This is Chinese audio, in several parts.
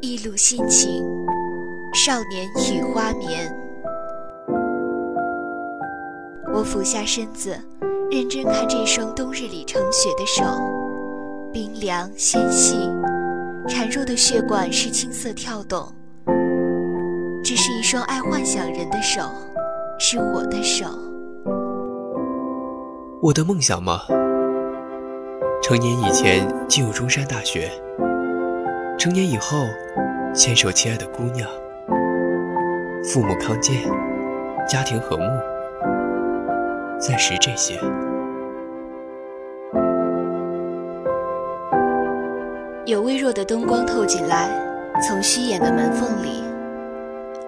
一路心情，少年与花眠。我俯下身子，认真看这双冬日里成雪的手，冰凉纤细，孱弱的血管是青色跳动。这是一双爱幻想人的手，是我的手。我的梦想吗？成年以前进入中山大学，成年以后牵手亲爱的姑娘，父母康健，家庭和睦，暂时这些。有微弱的灯光透进来，从虚掩的门缝里，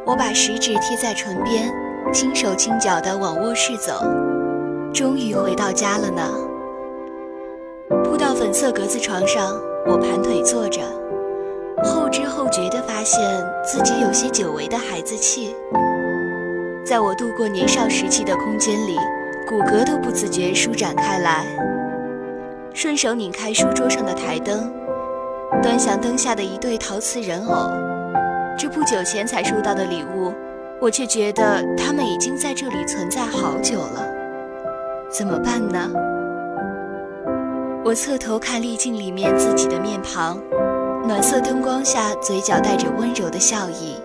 我把食指贴在唇边，轻手轻脚地往卧室走，终于回到家了呢。色格子床上，我盘腿坐着，后知后觉地发现自己有些久违的孩子气。在我度过年少时期的空间里，骨骼都不自觉舒展开来。顺手拧开书桌上的台灯。端详灯下的一对陶瓷人偶，这不久前才收到的礼物，我却觉得他们已经在这里存在好久了。怎么办呢？我侧头看滤镜里面自己的面庞，暖色灯光下嘴角带着温柔的笑意。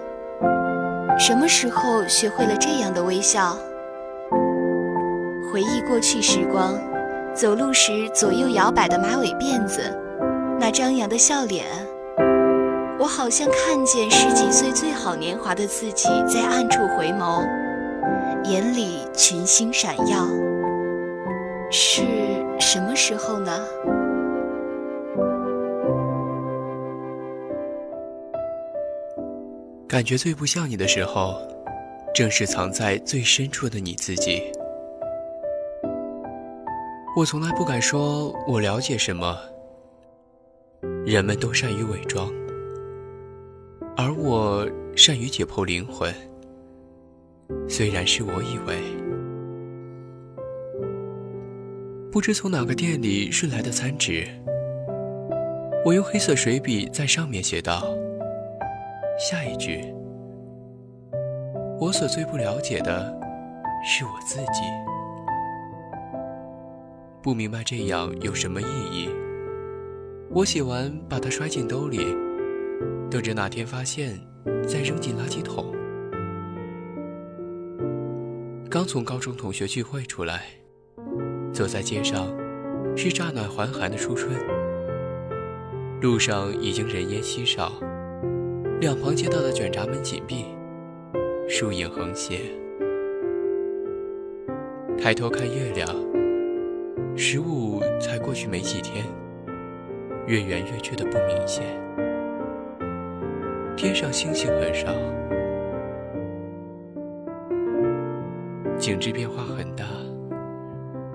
什么时候学会了这样的微笑？回忆过去时光，走路时左右摇摆的马尾辫子。那张扬的笑脸，我好像看见十几岁最好年华的自己在暗处回眸，眼里群星闪耀。是什么时候呢？感觉最不像你的时候，正是藏在最深处的你自己。我从来不敢说我了解什么。人们都善于伪装，而我善于解剖灵魂。虽然是我以为，不知从哪个店里顺来的餐纸，我用黑色水笔在上面写道：“下一句，我所最不了解的是我自己，不明白这样有什么意义。”我写完，把它揣进兜里，等着哪天发现，再扔进垃圾桶。刚从高中同学聚会出来，走在街上，是乍暖还寒的初春。路上已经人烟稀少，两旁街道的卷闸门紧闭，树影横斜。抬头看月亮，十五才过去没几天。越圆越缺的不明显，天上星星很少，景致变化很大，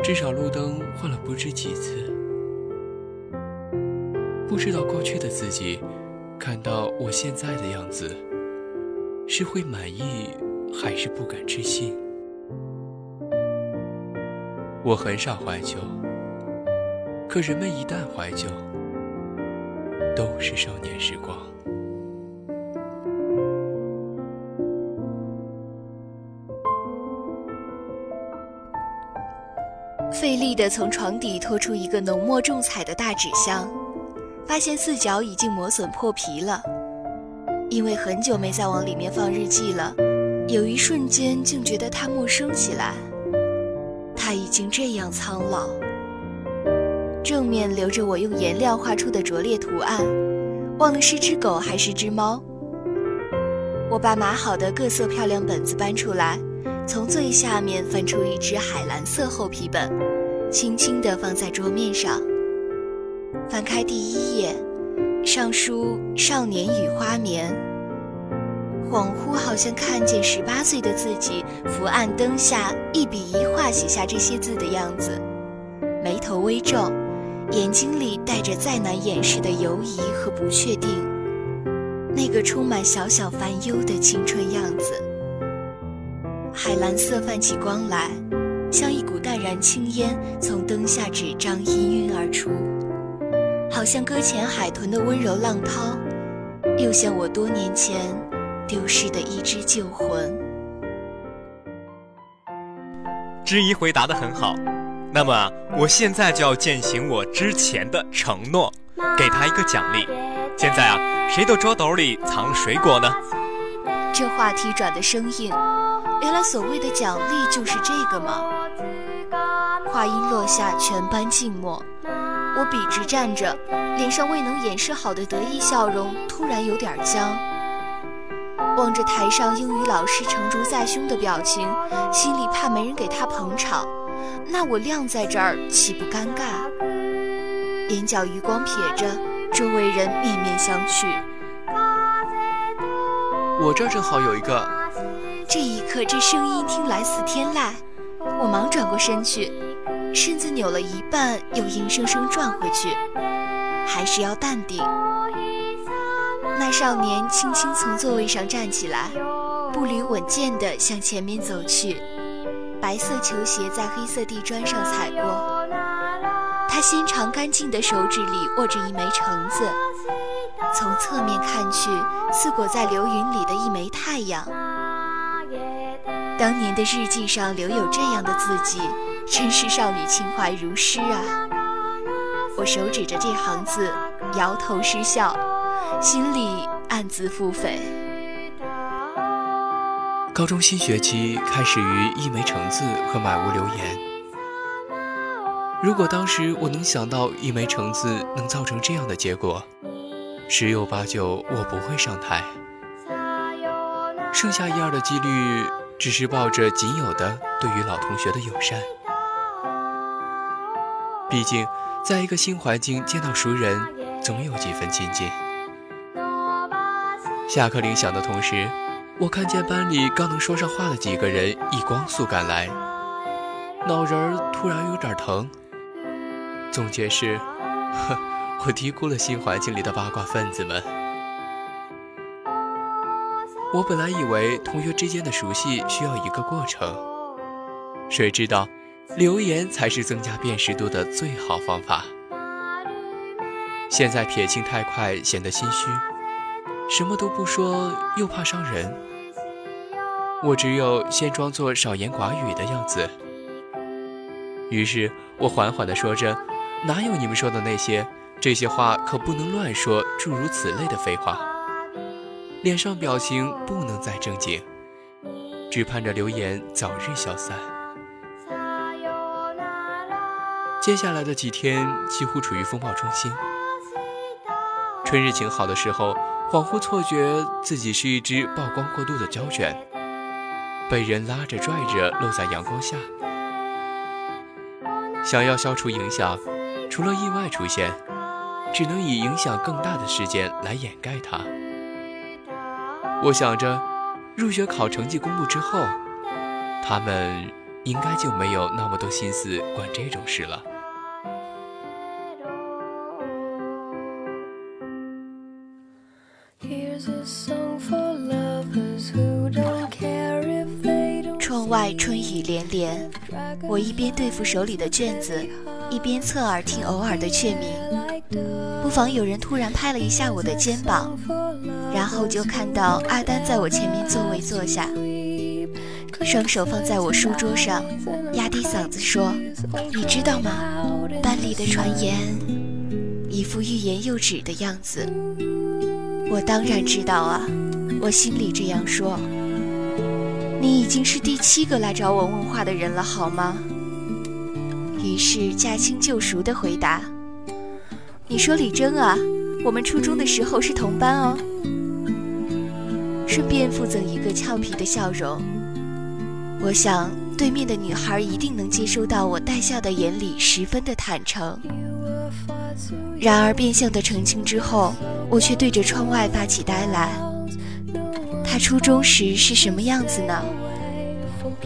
至少路灯换了不知几次。不知道过去的自己，看到我现在的样子，是会满意还是不敢置信？我很少怀旧，可人们一旦怀旧。都是少年时光。费力的从床底拖出一个浓墨重彩的大纸箱，发现四角已经磨损破皮了。因为很久没再往里面放日记了，有一瞬间竟觉得它陌生起来。它已经这样苍老。正面留着我用颜料画出的拙劣图案，忘了是只狗还是只猫。我把码好的各色漂亮本子搬出来，从最下面翻出一只海蓝色厚皮本，轻轻地放在桌面上。翻开第一页，上书“少年与花眠”。恍惚好像看见十八岁的自己伏案灯下，一笔一画写下这些字的样子，眉头微皱。眼睛里带着再难掩饰的犹疑和不确定，那个充满小小烦忧的青春样子。海蓝色泛起光来，像一股淡然青烟从灯下纸张氤氲而出，好像搁浅海豚的温柔浪涛，又像我多年前丢失的一只旧魂。知怡回答的很好，那么我现在就要践行我之前的承诺，给他一个奖励。现在啊，谁的桌斗里藏了水果呢？这话题转得生硬，原来所谓的奖励就是这个吗？话音落下，全班静默。我笔直站着，脸上未能掩饰好的得意笑容突然有点僵。望着台上英语老师成竹在胸的表情，心里怕没人给他捧场，那我晾在这儿岂不尴尬？眼角余光瞥着，周围人面面相觑。我这儿正好有一个。可，这声音听来似天籁。我忙转过身去，身子扭了一半，又硬生生转回去，还是要淡定。那少年轻轻从座位上站起来，步履稳健地向前面走去，白色球鞋在黑色地砖上踩过。他纤长干净的手指里握着一枚橙子。从侧面看去，似裹在流云里的一枚太阳。当年的日记上留有这样的字迹，真是少女情怀如诗啊！我手指着这行字，摇头失笑，心里暗自腹诽。高中新学期开始于一枚橙子和满屋留言。如果当时我能想到一枚橙子能造成这样的结果。十有八九我不会上台，剩下一二的几率只是抱着仅有的对于老同学的友善。毕竟，在一个新环境见到熟人，总有几分亲近。下课铃响的同时，我看见班里刚能说上话的几个人已光速赶来，脑仁儿突然有点疼。总结是，呵。我低估了新环境里的八卦分子们。我本来以为同学之间的熟悉需要一个过程，谁知道留言才是增加辨识度的最好方法。现在撇清太快显得心虚，什么都不说又怕伤人，我只有先装作少言寡语的样子。于是我缓缓地说着：“哪有你们说的那些？”这些话可不能乱说，诸如此类的废话。脸上表情不能再正经，只盼着流言早日消散。接下来的几天几乎处于风暴中心。春日晴好的时候，恍惚错觉自己是一只曝光过度的胶卷，被人拉着拽着露在阳光下。想要消除影响，除了意外出现。只能以影响更大的事件来掩盖它。我想着，入学考成绩公布之后，他们应该就没有那么多心思管这种事了。窗外春雨连连，我一边对付手里的卷子，一边侧耳听偶尔的雀鸣。不妨有人突然拍了一下我的肩膀，然后就看到阿丹在我前面座位坐下，双手放在我书桌上，压低嗓子说：“你知道吗？班里的传言，一副欲言又止的样子。”我当然知道啊，我心里这样说。你已经是第七个来找我问话的人了，好吗？于是驾轻就熟地回答。你说李征啊，我们初中的时候是同班哦。顺便附赠一个俏皮的笑容，我想对面的女孩一定能接收到我带笑的眼里十分的坦诚。然而变相的澄清之后，我却对着窗外发起呆来。他初中时是什么样子呢？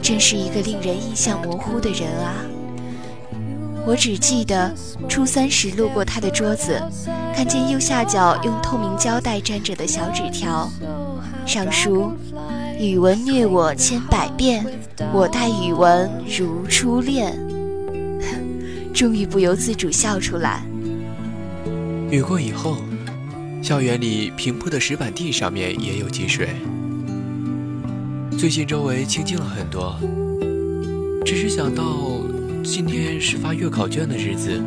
真是一个令人印象模糊的人啊。我只记得初三时路过他的桌子，看见右下角用透明胶带粘着的小纸条，上书：“语文虐我千百遍，我待语文如初恋。终于不由自主笑出来。雨过以后，校园里平铺的石板地上面也有积水。最近周围清静了很多，只是想到今天是发月考卷的日子，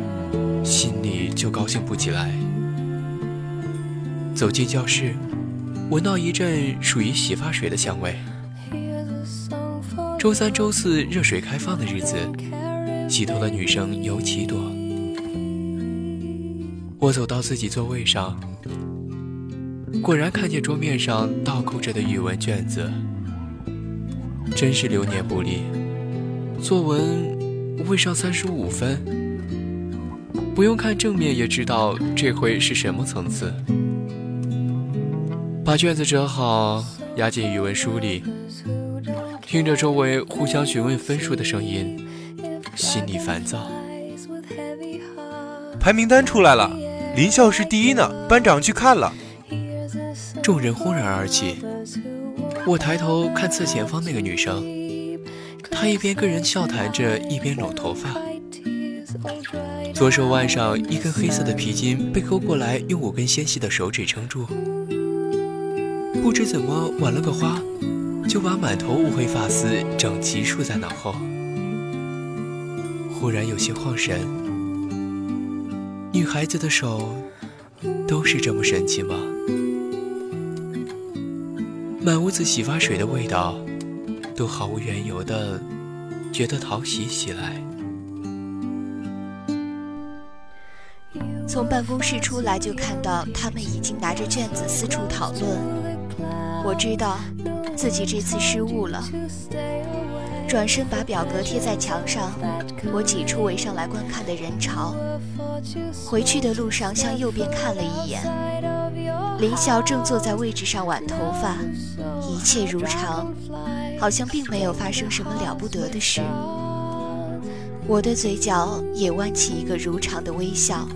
心里就高兴不起来。走进教室，闻到一阵属于洗发水的香味。周三、周四热水开放的日子。洗头的女生尤其多。我走到自己座位上，果然看见桌面上倒扣着的语文卷子，真是流年不利。作文未上三十五分，不用看正面也知道这回是什么层次。把卷子折好，压进语文书里，听着周围互相询问分数的声音。心里烦躁。排名单出来了，林校是第一呢，班长去看了。众人轰然而起。我抬头看侧前方那个女生，她一边跟人笑谈着，一边拢头发。左手腕上一根黑色的皮筋被勾过来，用五根纤细的手指撑住。不知怎么挽了个花，就把满头乌黑发丝整齐束在脑后。忽然有些晃神，女孩子的手都是这么神奇吗？满屋子洗发水的味道，都毫无缘由的觉得讨喜起来。从办公室出来就看到他们已经拿着卷子四处讨论，我知道自己这次失误了。转身把表格贴在墙上，我挤出围上来观看的人潮。回去的路上向右边看了一眼，林晓正坐在位置上挽头发，一切如常，好像并没有发生什么了不得的事。我的嘴角也弯起一个如常的微笑。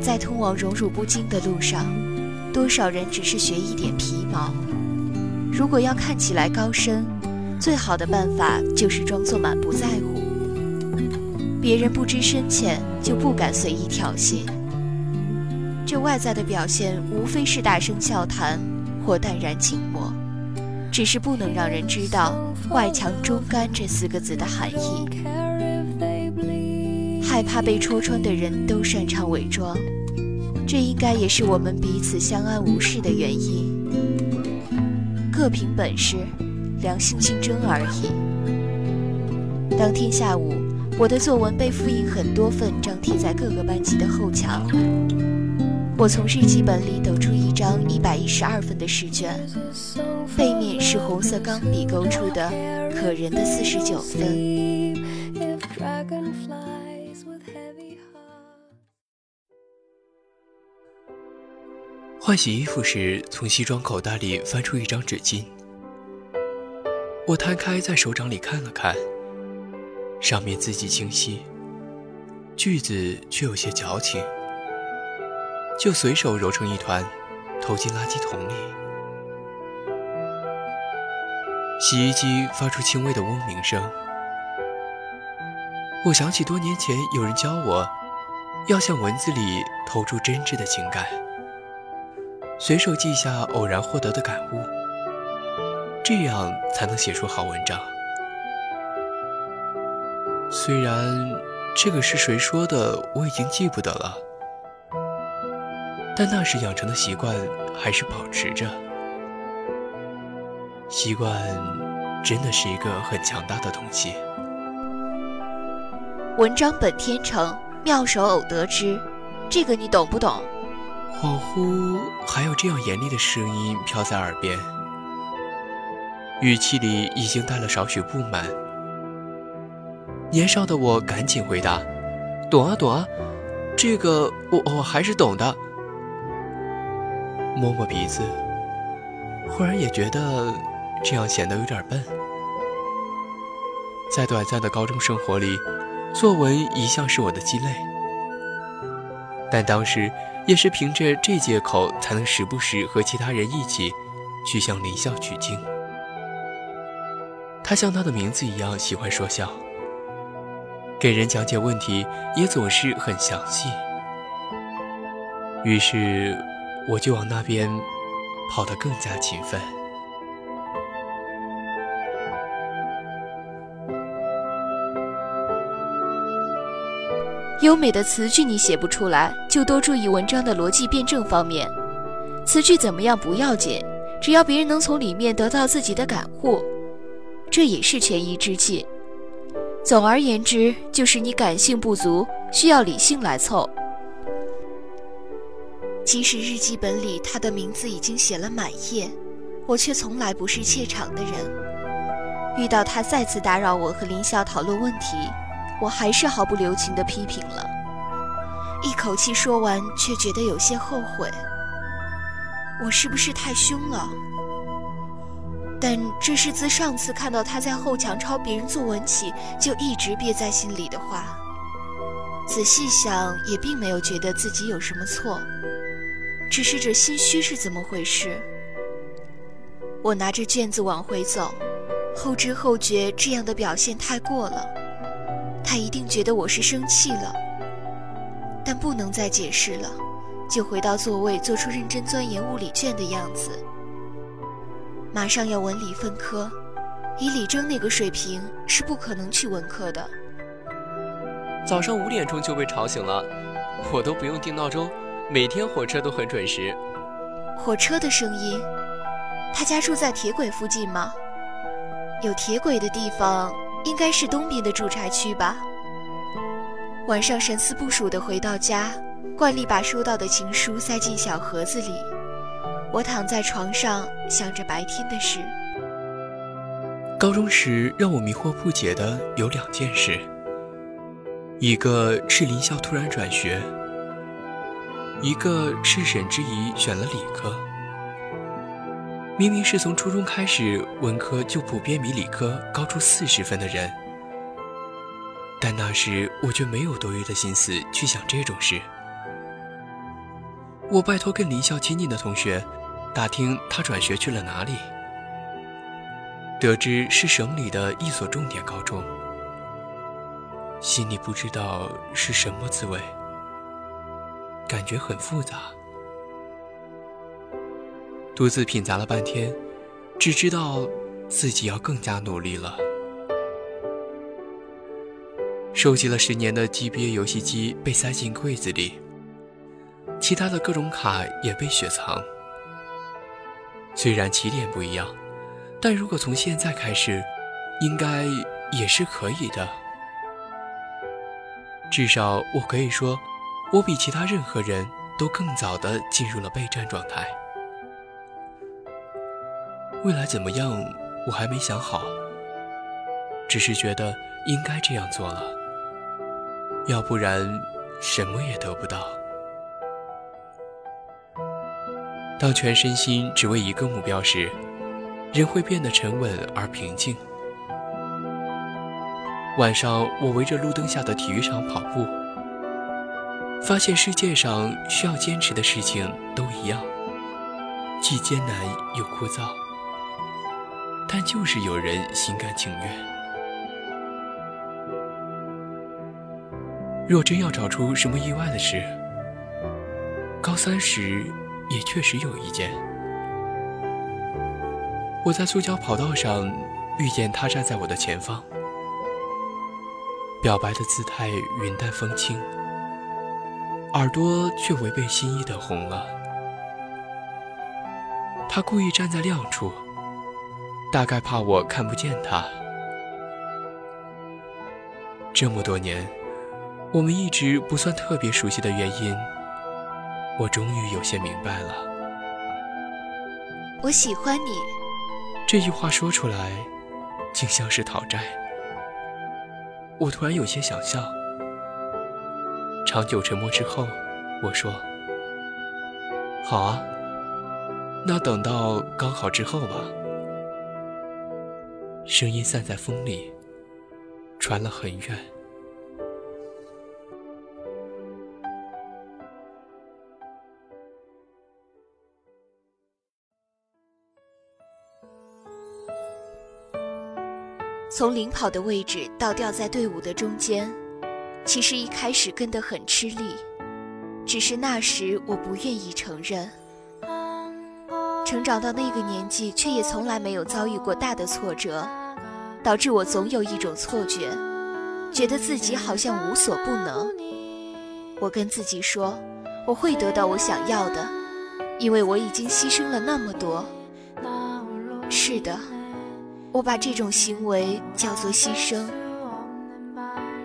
在通往荣辱不惊的路上，多少人只是学一点皮毛。如果要看起来高深，最好的办法就是装作满不在乎，别人不知深浅就不敢随意挑衅。这外在的表现无非是大声笑谈或淡然静默，只是不能让人知道“外强中干”这四个字的含义。害怕被戳穿的人都擅长伪装，这应该也是我们彼此相安无事的原因。各凭本事。良性竞争而已。当天下午，我的作文被复印很多份，张贴在各个班级的后墙。我从日记本里抖出一张一百一十二分的试卷，背面是红色钢笔勾出的可人的四十九分。换洗衣服时，从西装口袋里翻出一张纸巾。我摊开在手掌里看了看，上面字迹清晰，句子却有些矫情，就随手揉成一团，投进垃圾桶里。洗衣机发出轻微的嗡鸣声，我想起多年前有人教我，要向文字里投注真挚的情感，随手记下偶然获得的感悟。这样才能写出好文章。虽然这个是谁说的，我已经记不得了，但那时养成的习惯还是保持着。习惯真的是一个很强大的东西。文章本天成，妙手偶得之，这个你懂不懂？恍惚，还有这样严厉的声音飘在耳边。语气里已经带了少许不满。年少的我赶紧回答：“懂啊，懂啊，这个我我还是懂的。”摸摸鼻子，忽然也觉得这样显得有点笨。在短暂的高中生活里，作文一向是我的鸡肋，但当时也是凭着这借口，才能时不时和其他人一起。去向林笑取经。他像他的名字一样喜欢说笑，给人讲解问题也总是很详细。于是，我就往那边跑得更加勤奋。优美的词句你写不出来，就多注意文章的逻辑辩证方面。词句怎么样不要紧，只要别人能从里面得到自己的感悟，这也是权宜之计。总而言之，就是你感性不足，需要理性来凑。即使日记本里他的名字已经写了满页，我却从来不是怯场的人。遇到他再次打扰我和林笑讨论问题。我还是毫不留情地批评了，一口气说完，却觉得有些后悔。我是不是太凶了？但这是自上次看到他在后墙抄别人作文起，就一直憋在心里的话。仔细想，也并没有觉得自己有什么错，只是这心虚是怎么回事？我拿着卷子往回走，后知后觉，这样的表现太过了。他一定觉得我是生气了，但不能再解释了，就回到座位，做出认真钻研物理卷的样子。马上要文理分科，以李征那个水平是不可能去文科的。早上五点钟就被吵醒了，我都不用定闹钟，每天火车都很准时。火车的声音，他家住在铁轨附近吗？有铁轨的地方。应该是东边的住宅区吧。晚上神思不属的回到家，惯例把收到的情书塞进小盒子里。我躺在床上想着白天的事。高中时让我迷惑不解的有两件事，一个是林校突然转学，一个是沈之怡选了理科。明明是从初中开始，文科就普遍比理科高出四十分的人，但那时我却没有多余的心思去想这种事。我拜托跟林校亲近的同学，打听他转学去了哪里，得知是省里的一所重点高中，心里不知道是什么滋味，感觉很复杂。独自品杂了半天，只知道自己要更加努力了。收集了十年的 GBA 游戏机被塞进柜子里，其他的各种卡也被雪藏。虽然起点不一样，但如果从现在开始，应该也是可以的。至少我可以说，我比其他任何人都更早的进入了备战状态。未来怎么样，我还没想好。只是觉得应该这样做了，要不然什么也得不到。当全身心只为一个目标时，人会变得沉稳而平静。晚上，我围着路灯下的体育场跑步，发现世界上需要坚持的事情都一样，既艰难又枯燥。但就是有人心甘情愿。若真要找出什么意外的事，高三时也确实有一件。我在塑胶跑道上遇见他，站在我的前方，表白的姿态云淡风轻，耳朵却违背心意的红了。他故意站在亮处。大概怕我看不见他。这么多年，我们一直不算特别熟悉的原因，我终于有些明白了。我喜欢你。这句话说出来，竟像是讨债。我突然有些想笑。长久沉默之后我说好啊那等到刚好之后吧。声音散在风里传了很远。从领跑的位置到掉在队伍的中间其实一开始跟得很吃力，只是那时我不愿意承认。成长到那个年纪，却也从来没有遭遇过大的挫折，导致我总有一种错觉，觉得自己好像无所不能。我跟自己说，我会得到我想要的，因为我已经牺牲了那么多。是的。我把这种行为叫做牺牲，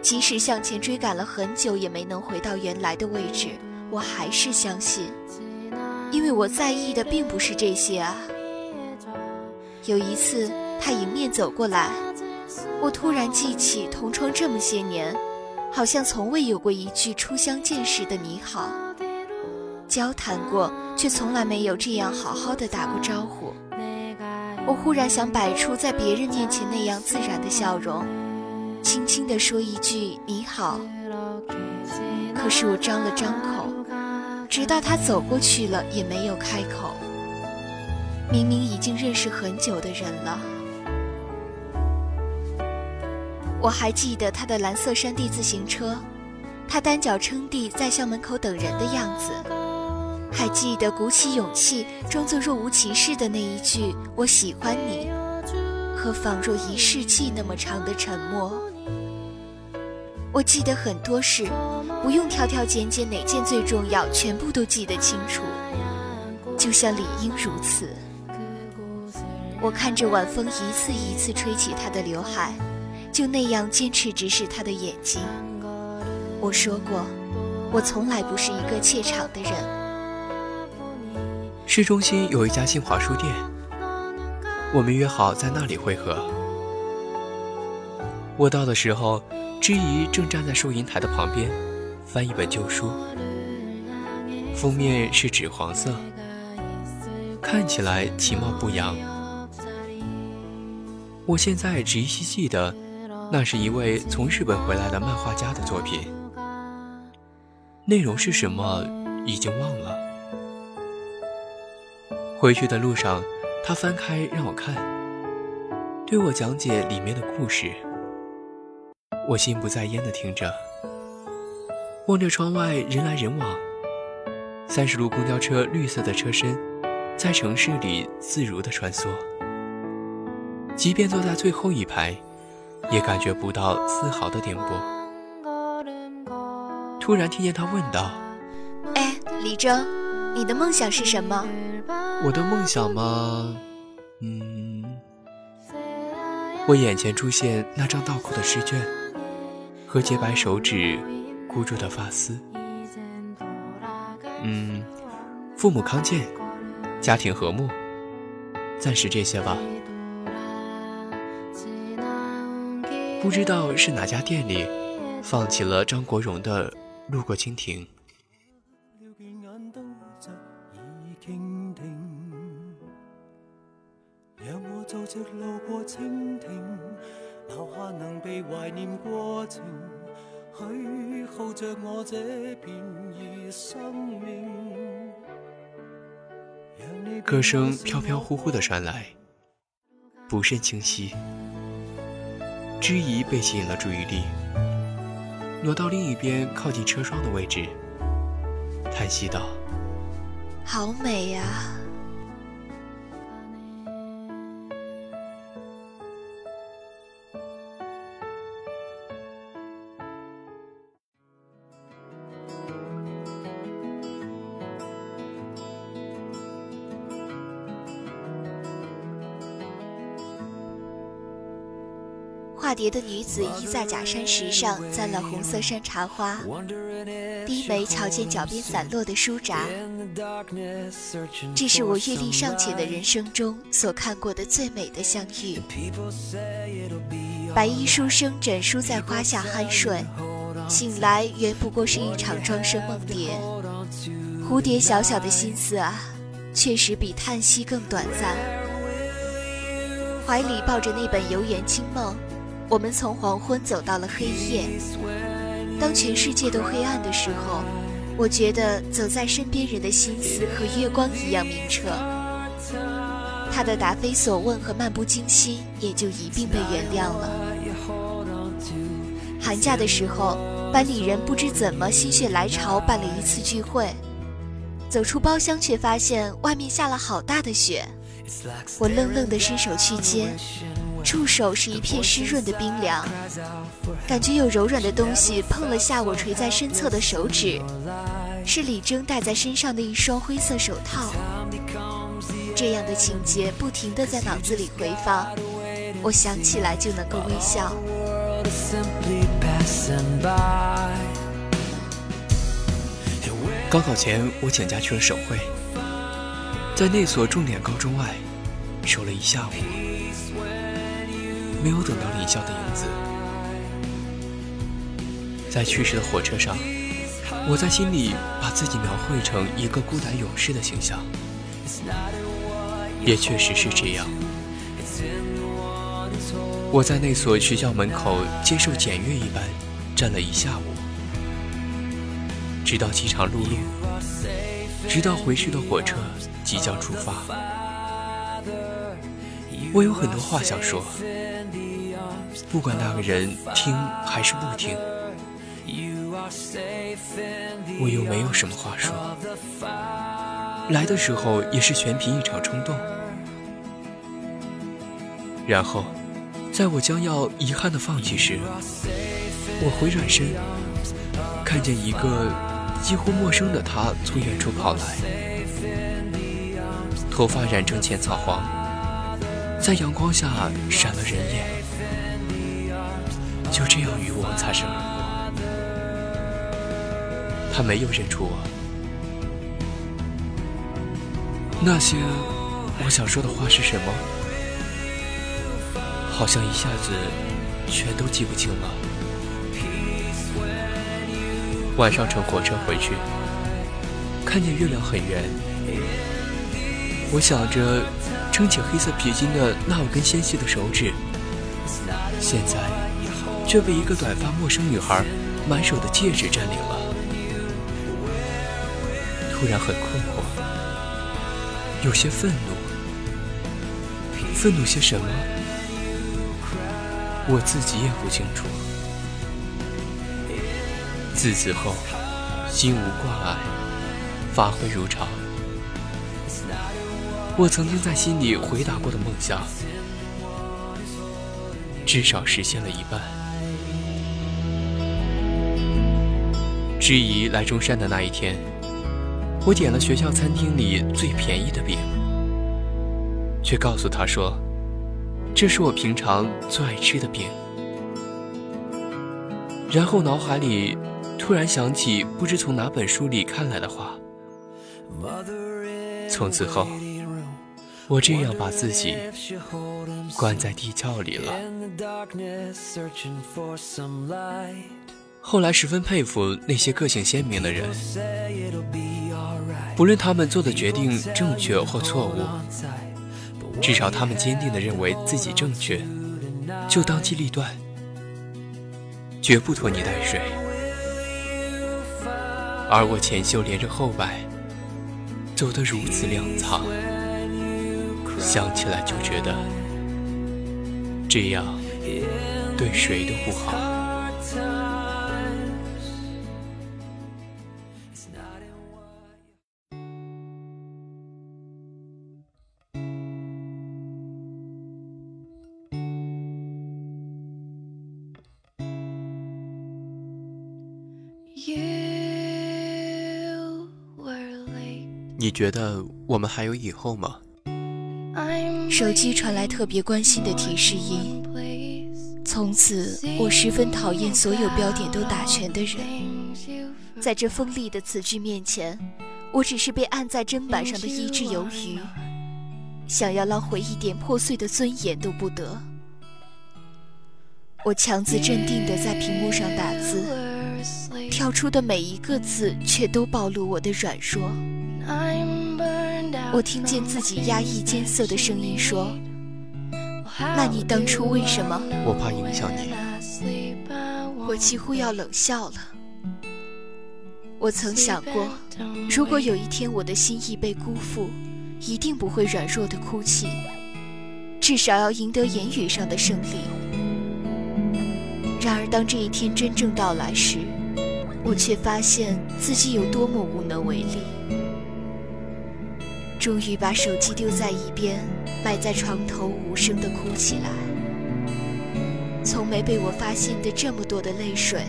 即使向前追赶了很久，也没能回到原来的位置，我还是相信，因为我在意的并不是这些啊。有一次，他迎面走过来，我突然记起同窗这么些年，好像从未有过一句初相见时的你好，交谈过，却从来没有这样好好的打过招呼。我忽然想摆出在别人面前那样自然的笑容，轻轻地说一句“你好”。可是我张了张口，直到他走过去了也没有开口。明明已经认识很久的人了。我还记得他的蓝色山地自行车，他单脚撑地在校门口等人的样子。还记得鼓起勇气，装作若无其事的那一句“我喜欢你”，和仿若一世纪那么长的沉默。我记得很多事，不用挑挑拣拣哪件最重要，全部都记得清楚，就像理应如此。我看着晚风一次一次吹起她的刘海，就那样坚持直视她的眼睛。我说过，我从来不是一个怯场的人。市中心有一家新华书店，我们约好在那里会合。我到的时候，知怡正站在收银台的旁边，翻一本旧书，封面是纸黄色，看起来其貌不扬。我现在只依稀记得，那是一位从日本回来的漫画家的作品，内容是什么已经忘了。回去的路上，他翻开让我看，对我讲解里面的故事。我心不在焉地听着，望着窗外人来人往。三十路公交车绿色的车身，在城市里自如地穿梭。即便坐在最后一排，也感觉不到丝毫的颠簸。突然听见他问道：“哎，李征，你的梦想是什么？”我的梦想吗？嗯，我眼前出现那张倒扣的试卷和洁白手指箍住的发丝。嗯，父母康健，家庭和睦，暂时这些吧。不知道是哪家店里放起了张国荣的《路过蜻蜓》。路过蜻蜓，留下能被怀念过程，许耗着我这片异生命。歌声飘飘忽忽的传来，不甚清晰。知怡被吸引了注意力，挪到另一边靠近车窗的位置，叹息道：“好美呀。”蝶的女子依在假山石上簪了红色山茶花，低眉瞧见脚边散落的书札。这是我阅历尚浅的人生中所看过的最美的相遇。白衣书生枕书在花下酣睡，醒来原不过是一场庄生梦蝶。蝴蝶小小的心思啊，确实比叹息更短暂。怀里抱着那本《游园惊梦》。我们从黄昏走到了黑夜，当全世界都黑暗的时候，我觉得走在身边人的心思和月光一样明澈。他的答非所问和漫不经心也就一并被原谅了。寒假的时候，班里人不知怎么心血来潮办了一次聚会，走出包厢却发现外面下了好大的雪。我愣愣地伸手去接，触手是一片湿润的冰凉，感觉有柔软的东西碰了下我垂在身侧的手指，是李征戴在身上的一双灰色手套。这样的情节不停地在脑子里回放，我想起来就能够微笑。高考前，我请假去了省会。在那所重点高中外，守了一下午，没有等到离校的影子。在去时的火车上，我在心里把自己描绘成一个孤胆勇士的形象，也确实是这样。我在那所学校门口接受检阅一般站了一下午，直到饥肠辘辘，直到回去的火车。即将出发，我有很多话想说，不管那个人听还是不听，我又没有什么话说。来的时候也是全凭一场冲动，然后，在我将要遗憾的放弃时，我回转身，看见一个几乎陌生的他从远处跑来。头发染成浅草黄，在阳光下闪了人眼，就这样与我擦身而过。他没有认出我，那些我想说的话是什么？好像一下子全都记不清了。晚上乘火车回去，看见月亮很圆。我想着撑起黑色皮筋的那五根纤细的手指，现在却被一个短发陌生女孩满手的戒指占领了。突然很困惑，有些愤怒。愤怒些什么？我自己也不清楚。自此后，心无挂碍，发挥如常。我曾经在心里回答过的梦想，至少实现了一半。知怡来中山的那一天，我点了学校餐厅里最便宜的饼，却告诉她说，这是我平常最爱吃的饼。然后脑海里突然想起不知从哪本书里看来的话，从此后。我这样把自己关在地窖里了。后来十分佩服那些个性鲜明的人，不论他们做的决定正确或错误，至少他们坚定地认为自己正确，就当机立断，绝不拖泥带水。而我前袖连着后摆，走得如此踉跄。想起来就觉得这样对谁都不好。觉得我们还有以后吗？手机传来特别关心的提示音。从此，我十分讨厌所有标点都打全的人。在这锋利的词句面前，我只是被按在砧板上的一只鱿鱼，想要捞回一点破碎的尊严都不得。我强自镇定地在屏幕上打字，跳出的每一个字却都暴露我的软弱。我听见自己压抑艰涩的声音说：“那你当初为什么？”我怕影响你。我几乎要冷笑了。我曾想过，如果有一天我的心意被辜负，一定不会软弱的哭泣，至少要赢得言语上的胜利。然而，当这一天真正到来时，我却发现自己有多么无能为力。终于把手机丢在一边，埋在床头，无声地哭起来。从没被我发现的这么多的泪水，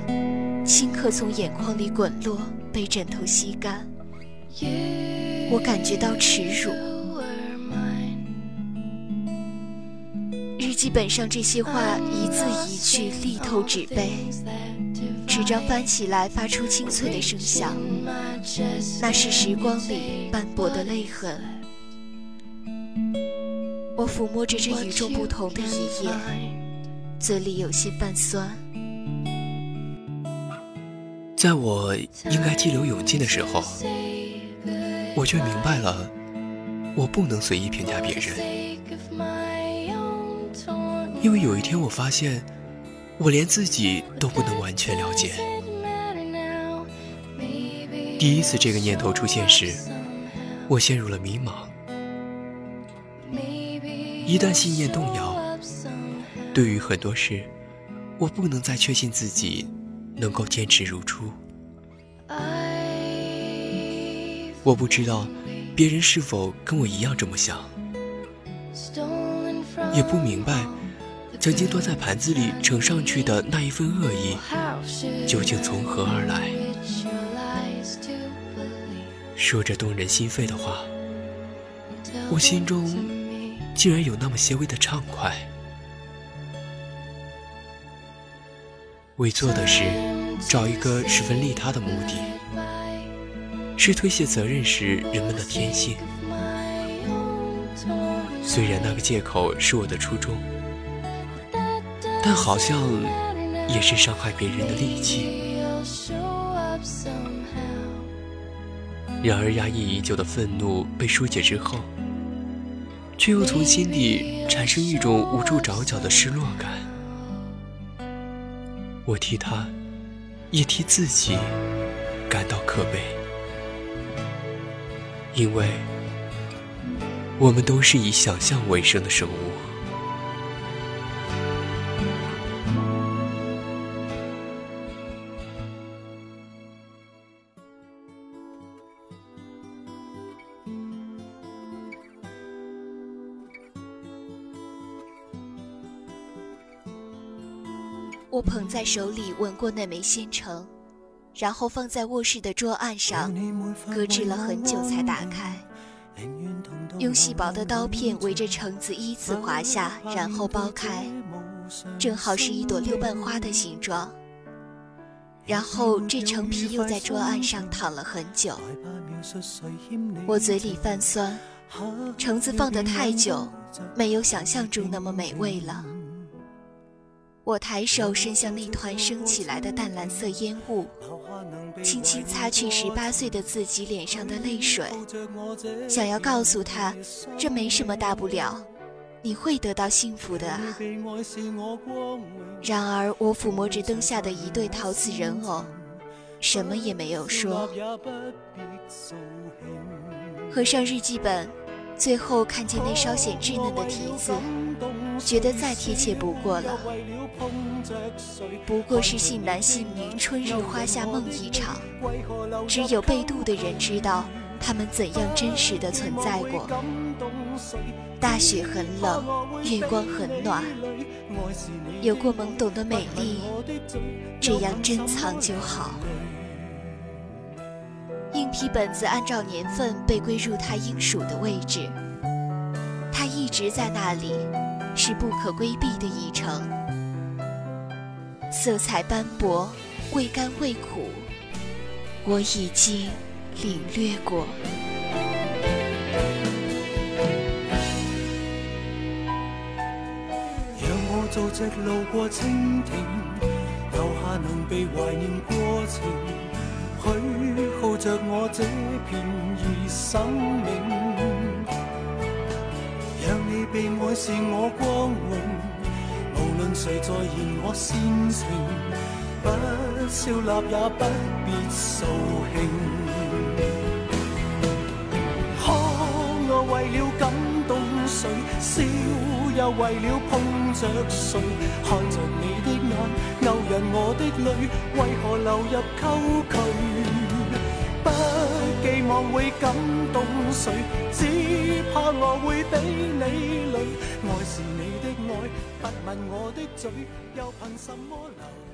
顷刻从眼眶里滚落，被枕头吸干。我感觉到耻辱。日记本上这些话一字一句力透纸背，纸张翻起来发出清脆的声响，那是时光里斑驳的泪痕。我抚摸着这与众不同的一页，嘴里有些泛酸。在我应该激流勇进的时候。我却明白了，我不能随意评价别人，因为有一天我发现，我连自己都不能完全了解。第一次这个念头出现时，我陷入了迷茫。一旦信念动摇，对于很多事，我不能再确信自己能够坚持如初。我不知道别人是否跟我一样这么想，也不明白曾经端在盘子里盛上去的那一份恶意究竟从何而来。说着动人心肺的话，我心中竟然有那么些微的畅快。为做的事找一个十分利他的目的。是推卸责任时人们的天性。虽然那个借口是我的初衷，但好像也是伤害别人的利器。然而，压抑已久的愤怒被疏解之后，却又从心底产生一种无处着脚的失落感。我替他，也替自己感到可悲。因为我们都是以想象为生的生物。手里，吻过那枚仙橙。然后放在卧室的桌案上，搁置了很久才打开。用细薄的刀片围着橙子依次划下，然后剥开，正好是一朵六瓣花的形状。然后这橙皮又在桌案上躺了很久。我嘴里泛酸，橙子放得太久，没有想象中那么美味了。我抬手伸向那团升起来的淡蓝色烟雾，轻轻擦去十八岁的自己脸上的泪水，想要告诉他，这没什么大不了，你会得到幸福的啊。然而，我抚摸着灯下的一对陶瓷人偶，什么也没有说。合上日记本，最后看见那稍显稚嫩的题字。觉得再贴切不过了，不过是信男信女春日花下梦一场，只有被渡的人知道他们怎样真实的存在过。大雪很冷，月光很暖，有过懵懂的美丽，这样珍藏就好。硬皮本子按照年份被归入它应属的位置，它一直在那里。是不可规避的一程，色彩斑驳，未甘未苦，我已经领略过。让我做只路过蜻蜓，留下能被怀念过程，许着我这片热生命。让你被爱是我光荣，无论谁在言我煽情，不笑纳也不必扫兴。可我为了感动谁，笑又为了碰着谁，看着你的眼。勾引我的泪，为何流入沟渠？不寄望会感动谁，只怕我会比你累。爱是你的爱，不问我的嘴，又凭什么留？